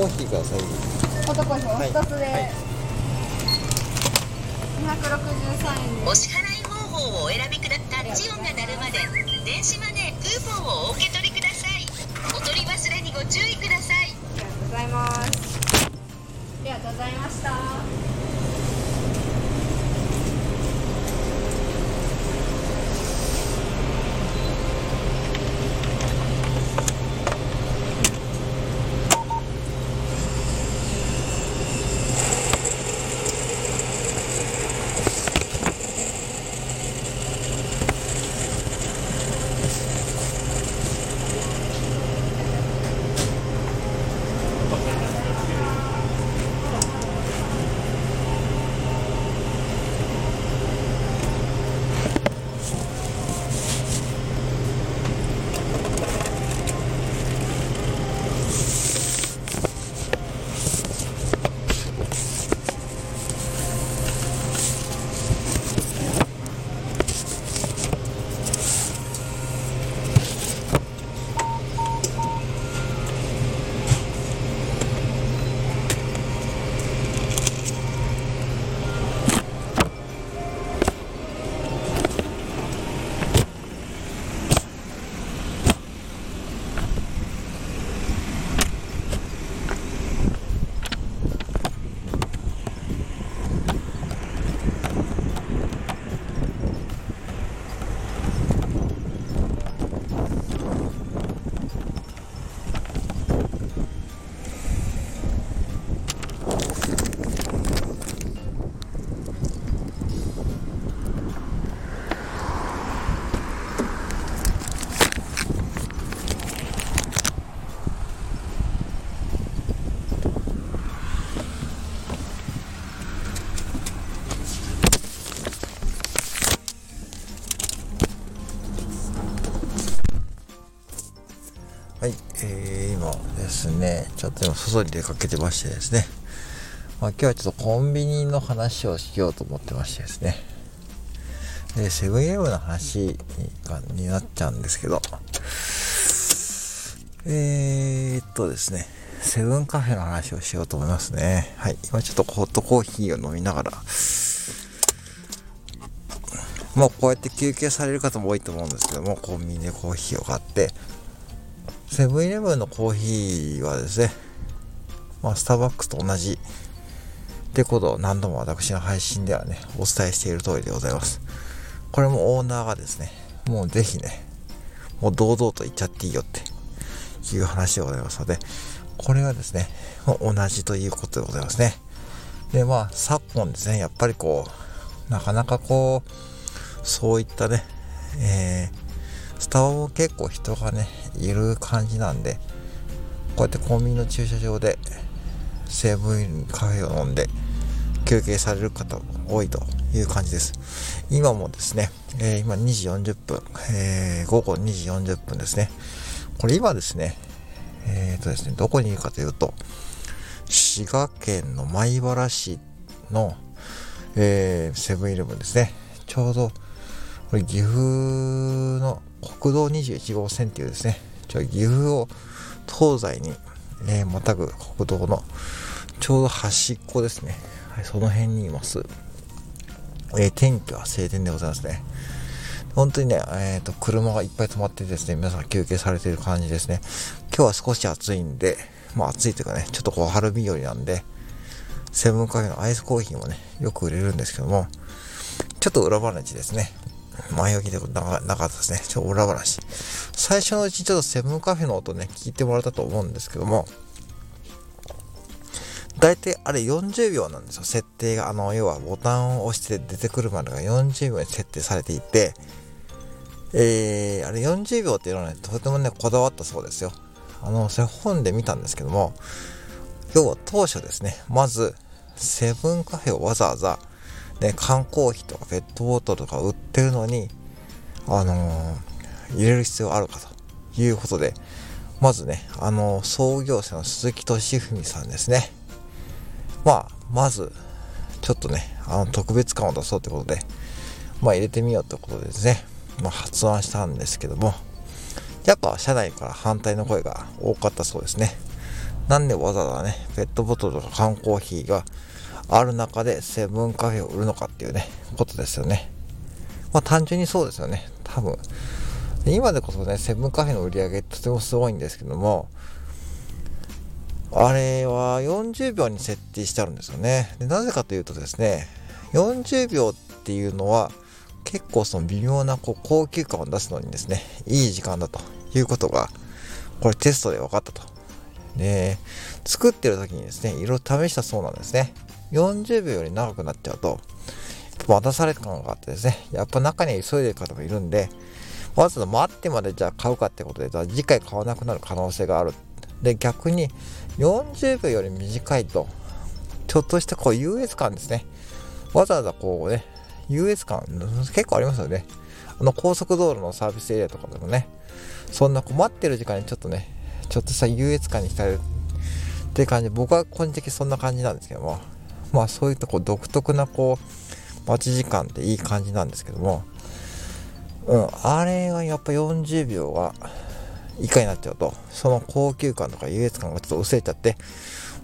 コーヒーください。ホットコーヒーおはい一つで、はい263円お支払い方法をお選びくだタッチ音が鳴るまで電子マネークーポンをお受け取りください。お取り忘れにご注意ください。ありがとうございます。ありがとうございましたえー、今ですね、ちょっと今外に出かけてましてですね、まあ、今日はちょっとコンビニの話をしようと思ってましてですね、でセブンイレブンの話になっちゃうんですけど、えーっとですね、セブンカフェの話をしようと思いますね。はい、今ちょっとホットコーヒーを飲みながら、もうこうやって休憩される方も多いと思うんですけども、コンビニでコーヒーを買って、セブンイレブンのコーヒーはですね、まあ、スターバックスと同じってことを何度も私の配信ではね、お伝えしている通りでございます。これもオーナーがですね、もうぜひね、もう堂々と言っちゃっていいよっていう話でございますので、これはですね、同じということでございますね。で、まあ、昨今ですね、やっぱりこう、なかなかこう、そういったね、えー、スタバも結構人がね、いる感じなんで、こうやってコンビニの駐車場で、セブンカフェを飲んで、休憩される方多いという感じです。今もですね、えー今2時40分、えー午後2時40分ですね。これ今ですね、えーとですね、どこにいるかというと、滋賀県の米原市の、えセブンイレブンですね。ちょうど、これ岐阜の国道21号線っていうですね、ちょ岐阜を東西に、えーまたぐ国道のちょうど端っこですね。はい、その辺にいます。えー天気は晴天でございますね。本当にね、えっ、と、車がいっぱい止まってですね、皆さん休憩されている感じですね。今日は少し暑いんで、まあ暑いというかね、ちょっとこう春日和なんで、セブンカフェのアイスコーヒーもね、よく売れるんですけども、ちょっと裏話ですね。前置きでなかったですね。ちょっと裏話。最初のうちちょっとセブンカフェの音ね、聞いてもらったと思うんですけども、大体あれ40秒なんですよ、設定が。あの、要はボタンを押して出てくるまでが40秒に設定されていて、えー、あれ40秒っていうのはね、とてもね、こだわったそうですよ。あの、それ本で見たんですけども、要は当初ですね、まず、セブンカフェをわざわざ、ね、缶コーヒーとかペットボトルとか売ってるのに、あのー入れる必要あるかということで、まずね、あのー創業者の鈴木敏文さんですね。まあ、まず、ちょっとね、あの、特別感を出そうってことで、まあ、入れてみようってことでですね、まあ、発案したんですけども、やっぱ社内から反対の声が多かったそうですね。なんでわざわざね、ペットボトルとか缶コーヒーがある中でセブンカフェを売るのかっていうね、ことですよね。まあ単純にそうですよね。多分。今でこそね、セブンカフェの売り上げとてもすごいんですけども、あれは40秒に設定してあるんですよね。でなぜかというとですね、40秒っていうのは結構その微妙なこう高級感を出すのにですね、いい時間だということが、これテストで分かったと。で、作ってる時にですね、いろいろ試したそうなんですね。40秒より長くなっちゃうと、待たされた感があってですね、やっぱ中に急いでる方もいるんで、わざわざ待ってまでじゃあ買うかってことで、じゃあ次回買わなくなる可能性がある。で、逆に40秒より短いと、ちょっとしたこう優越感ですね。わざわざこうね、優越感、結構ありますよね。あの高速道路のサービスエリアとかでもね、そんな困ってる時間にちょっとね、ちょっとした優越感に浸れるっていう感じ、僕は個人的にそんな感じなんですけども、まあそういったこう独特なこう、待ち時間っていい感じなんですけども、うん、あれがやっぱ40秒が以下になっちゃうと、その高級感とか優越感がちょっと薄れちゃって、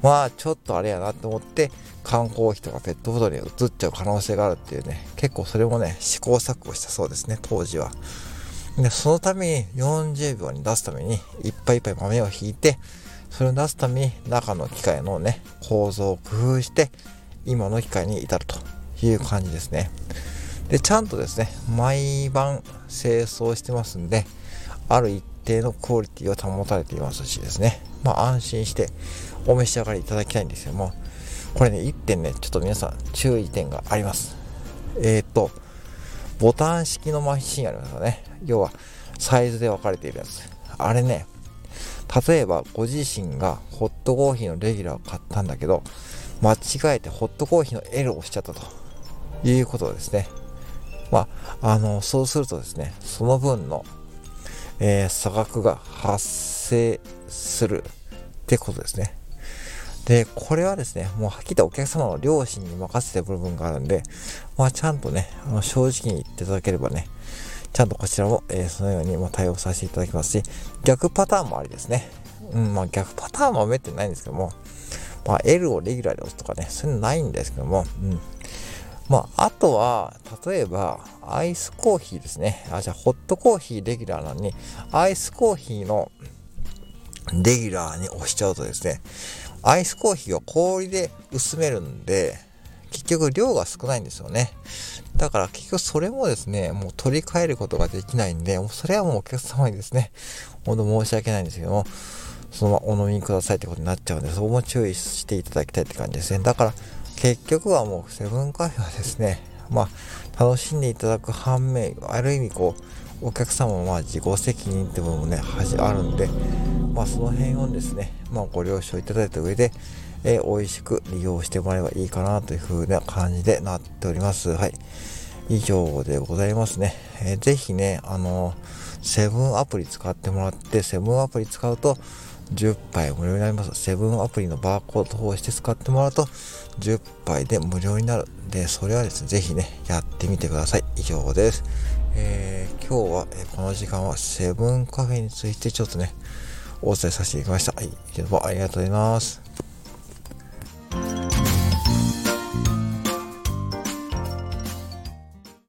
まあちょっとあれやなと思って、缶コーヒーとかペットボトルに移っちゃう可能性があるっていうね、結構それもね、試行錯誤したそうですね、当時は。で、そのために40秒に出すために、いっぱいいっぱい豆をひいて、それを出すために中の機械のね、構造を工夫して、今の機械に至るという感じですね。で、ちゃんとですね、毎晩清掃してますんで、ある一定のクオリティを保たれていますしですね、まあ安心してお召し上がりいただきたいんですけども、これね、1点ね、ちょっと皆さん注意点があります。えっ、ー、と、ボタン式のマシンありますよね。要は、サイズで分かれているやつ。あれね、例えばご自身がホットコーヒーのレギュラーを買ったんだけど、間違えてホットコーヒーの L を押しちゃったということですね。まあ、あの、そうするとですね、その分の、えー、差額が発生するってことですね。で、これはですね、もうはっきりとお客様の良心に任せてる部分があるんで、まあちゃんとね、あの正直に言っていただければね、ちゃんとこちらも、えー、そのようにも対応させていただきますし、逆パターンもありですね。うん、まあ逆パターンはめってないんですけども、まあ L をレギュラーで押すとかね、そういうのないんですけども、うん。まあ、あとは、例えば、アイスコーヒーですね。あ、じゃあ、ホットコーヒーレギュラーなのに、アイスコーヒーのレギュラーに押しちゃうとですね、アイスコーヒーを氷で薄めるんで、結局量が少ないんですよね。だから結局それもですね、もう取り替えることができないんで、もうそれはもうお客様にですね、ほんと申し訳ないんですけども、そのままお飲みくださいってことになっちゃうんで、そこも注意していただきたいって感じですね。だから、結局はもうセブンカフェはですね、まあ、楽しんでいただく反面、ある意味こう、お客様もま自己責任って部分もね恥、あるんで、まあその辺をですね、まあご了承いただいた上で、え、美味しく利用してもらえばいいかなという風な感じでなっております。はい。以上でございますね。えー、ぜひね、あのセブンアプリ使ってもらって、セブンアプリ使うと、10杯無料になります。セブンアプリのバーコードをして使ってもらうと、10杯で無料になる。で、それはですね、ぜひね、やってみてください。以上です。えー、今日は、えこの時間はセブンカフェについてちょっとね、お伝えさせていただきました。はい、どうもありがとうございます。